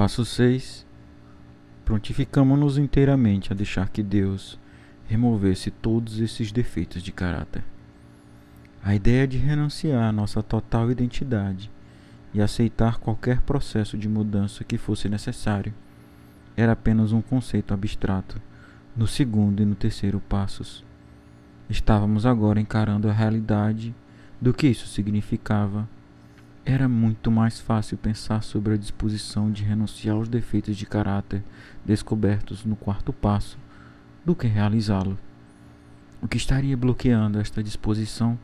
Passo 6. Prontificamos-nos inteiramente a deixar que Deus removesse todos esses defeitos de caráter. A ideia de renunciar à nossa total identidade e aceitar qualquer processo de mudança que fosse necessário era apenas um conceito abstrato no segundo e no terceiro passos. Estávamos agora encarando a realidade do que isso significava. Era muito mais fácil pensar sobre a disposição de renunciar aos defeitos de caráter descobertos no quarto passo do que realizá-lo. O que estaria bloqueando esta disposição?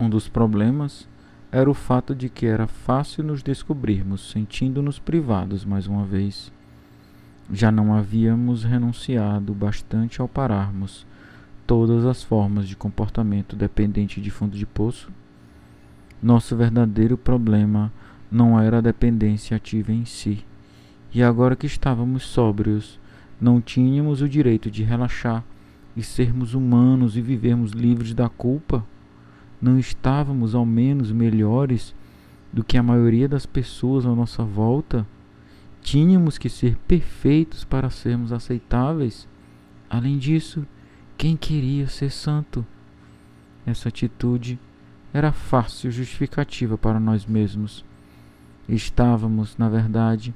Um dos problemas era o fato de que era fácil nos descobrirmos sentindo-nos privados mais uma vez. Já não havíamos renunciado bastante ao pararmos todas as formas de comportamento dependente de fundo de poço? Nosso verdadeiro problema não era a dependência ativa em si. E agora que estávamos sóbrios, não tínhamos o direito de relaxar e sermos humanos e vivermos livres da culpa? Não estávamos ao menos melhores do que a maioria das pessoas à nossa volta? Tínhamos que ser perfeitos para sermos aceitáveis? Além disso, quem queria ser santo? Essa atitude era fácil justificativa para nós mesmos. Estávamos, na verdade,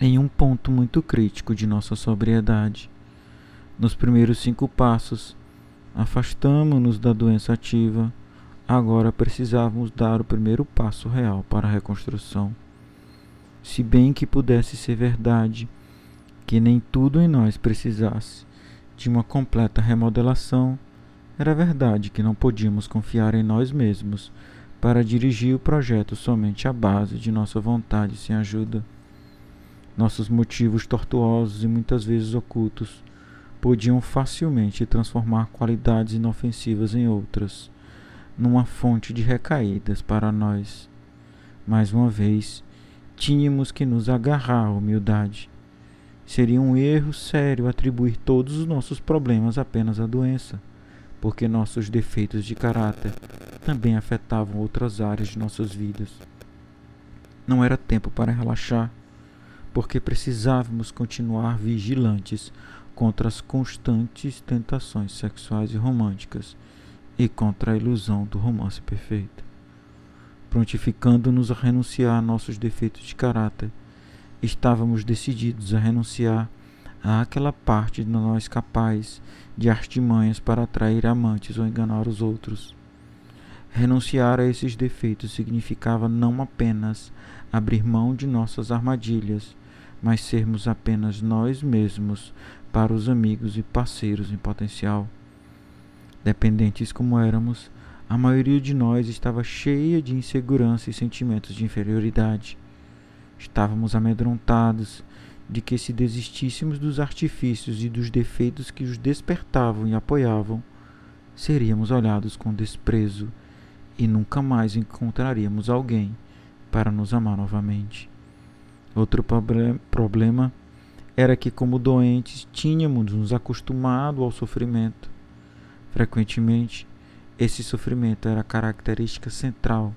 em um ponto muito crítico de nossa sobriedade. Nos primeiros cinco passos, afastamos-nos da doença ativa. Agora precisávamos dar o primeiro passo real para a reconstrução. Se bem que pudesse ser verdade que nem tudo em nós precisasse de uma completa remodelação, era verdade que não podíamos confiar em nós mesmos para dirigir o projeto somente à base de nossa vontade sem ajuda. Nossos motivos tortuosos e muitas vezes ocultos podiam facilmente transformar qualidades inofensivas em outras, numa fonte de recaídas para nós. Mais uma vez, tínhamos que nos agarrar à humildade Seria um erro sério atribuir todos os nossos problemas apenas à doença, porque nossos defeitos de caráter também afetavam outras áreas de nossas vidas. Não era tempo para relaxar, porque precisávamos continuar vigilantes contra as constantes tentações sexuais e românticas e contra a ilusão do romance perfeito. Prontificando-nos a renunciar a nossos defeitos de caráter estávamos decididos a renunciar àquela parte de nós capaz de artimanhas para atrair amantes ou enganar os outros. Renunciar a esses defeitos significava não apenas abrir mão de nossas armadilhas, mas sermos apenas nós mesmos para os amigos e parceiros em potencial. Dependentes como éramos, a maioria de nós estava cheia de insegurança e sentimentos de inferioridade. Estávamos amedrontados de que, se desistíssemos dos artifícios e dos defeitos que os despertavam e apoiavam, seríamos olhados com desprezo e nunca mais encontraríamos alguém para nos amar novamente. Outro problema era que, como doentes, tínhamos nos acostumado ao sofrimento. Frequentemente, esse sofrimento era a característica central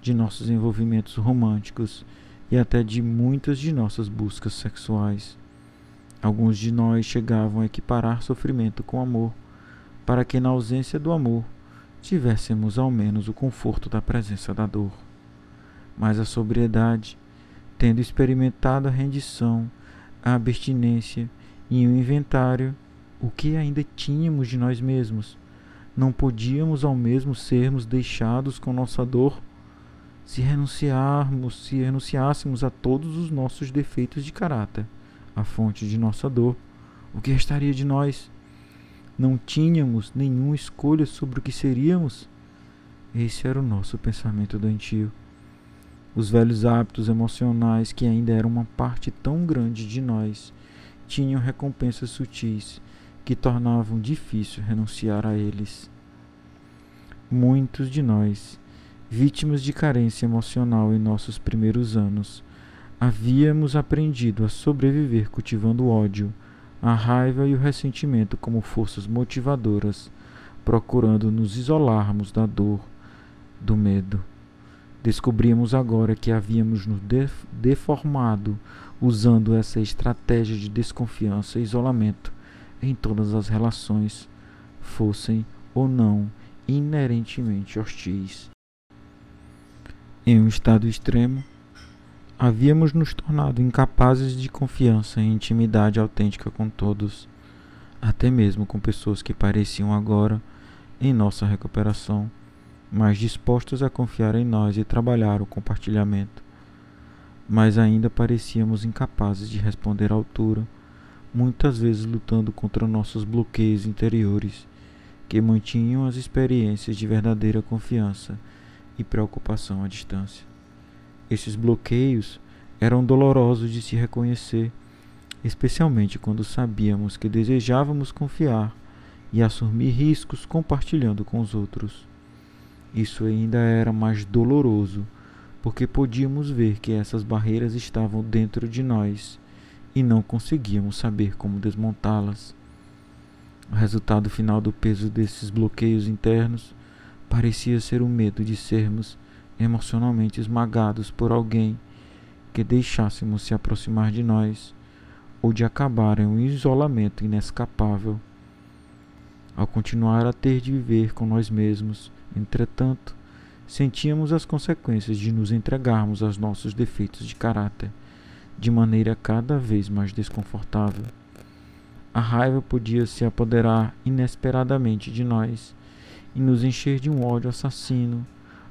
de nossos envolvimentos românticos e até de muitas de nossas buscas sexuais. Alguns de nós chegavam a equiparar sofrimento com amor, para que, na ausência do amor, tivéssemos ao menos o conforto da presença da dor. Mas a sobriedade, tendo experimentado a rendição, a abstinência e o inventário, o que ainda tínhamos de nós mesmos, não podíamos ao mesmo sermos deixados com nossa dor se renunciarmos, se renunciássemos a todos os nossos defeitos de caráter, a fonte de nossa dor, o que restaria de nós? Não tínhamos nenhuma escolha sobre o que seríamos? Esse era o nosso pensamento doentio. Os velhos hábitos emocionais, que ainda eram uma parte tão grande de nós, tinham recompensas sutis que tornavam difícil renunciar a eles. Muitos de nós vítimas de carência emocional em nossos primeiros anos, havíamos aprendido a sobreviver cultivando o ódio, a raiva e o ressentimento como forças motivadoras, procurando nos isolarmos da dor, do medo. Descobrimos agora que havíamos nos deformado usando essa estratégia de desconfiança e isolamento em todas as relações, fossem ou não inerentemente hostis. Em um estado extremo, havíamos nos tornado incapazes de confiança e intimidade autêntica com todos, até mesmo com pessoas que pareciam agora, em nossa recuperação, mais dispostos a confiar em nós e trabalhar o compartilhamento. Mas ainda parecíamos incapazes de responder à altura, muitas vezes lutando contra nossos bloqueios interiores, que mantinham as experiências de verdadeira confiança e preocupação à distância. Esses bloqueios eram dolorosos de se reconhecer, especialmente quando sabíamos que desejávamos confiar e assumir riscos compartilhando com os outros. Isso ainda era mais doloroso, porque podíamos ver que essas barreiras estavam dentro de nós e não conseguíamos saber como desmontá-las. O resultado final do peso desses bloqueios internos parecia ser o medo de sermos emocionalmente esmagados por alguém que deixássemos se aproximar de nós ou de acabar em um isolamento inescapável. Ao continuar a ter de viver com nós mesmos, Entretanto, sentíamos as consequências de nos entregarmos aos nossos defeitos de caráter de maneira cada vez mais desconfortável. A raiva podia se apoderar inesperadamente de nós e nos encher de um ódio assassino,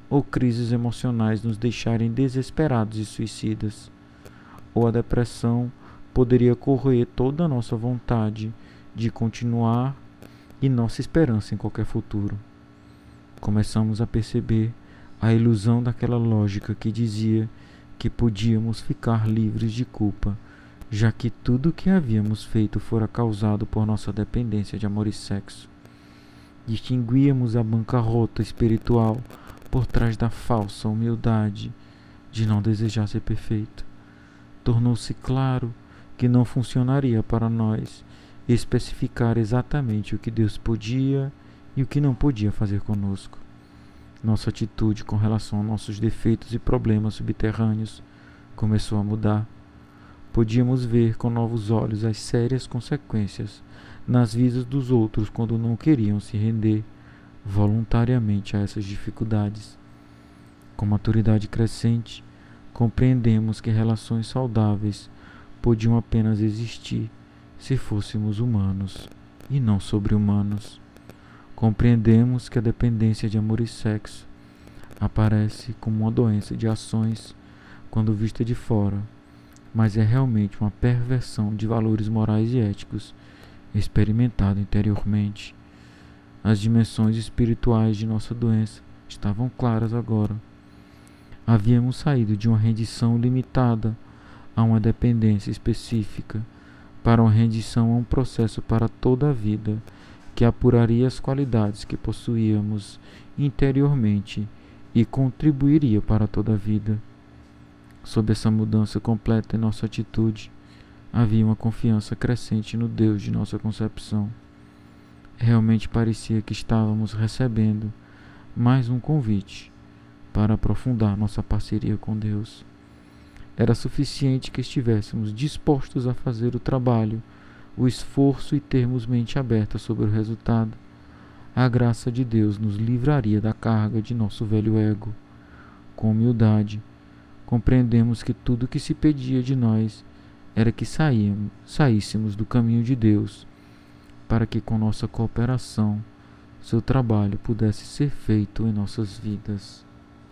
ou crises emocionais nos deixarem desesperados e suicidas, ou a depressão poderia corroer toda a nossa vontade de continuar e nossa esperança em qualquer futuro começamos a perceber a ilusão daquela lógica que dizia que podíamos ficar livres de culpa, já que tudo o que havíamos feito fora causado por nossa dependência de amor e sexo. Distinguíamos a bancarrota espiritual por trás da falsa humildade de não desejar ser perfeito. Tornou-se claro que não funcionaria para nós especificar exatamente o que Deus podia e o que não podia fazer conosco. Nossa atitude com relação a nossos defeitos e problemas subterrâneos começou a mudar. Podíamos ver com novos olhos as sérias consequências nas vidas dos outros quando não queriam se render voluntariamente a essas dificuldades. Com maturidade crescente, compreendemos que relações saudáveis podiam apenas existir se fôssemos humanos e não sobre-humanos. Compreendemos que a dependência de amor e sexo aparece como uma doença de ações quando vista de fora, mas é realmente uma perversão de valores morais e éticos experimentado interiormente. As dimensões espirituais de nossa doença estavam claras agora. Havíamos saído de uma rendição limitada a uma dependência específica para uma rendição a um processo para toda a vida que apuraria as qualidades que possuíamos interiormente e contribuiria para toda a vida. Sob essa mudança completa em nossa atitude, havia uma confiança crescente no Deus de nossa concepção. Realmente parecia que estávamos recebendo mais um convite para aprofundar nossa parceria com Deus. Era suficiente que estivéssemos dispostos a fazer o trabalho o esforço e termos mente aberta sobre o resultado, a graça de Deus nos livraria da carga de nosso velho ego. Com humildade, compreendemos que tudo o que se pedia de nós era que saíamos, saíssemos do caminho de Deus, para que com nossa cooperação seu trabalho pudesse ser feito em nossas vidas.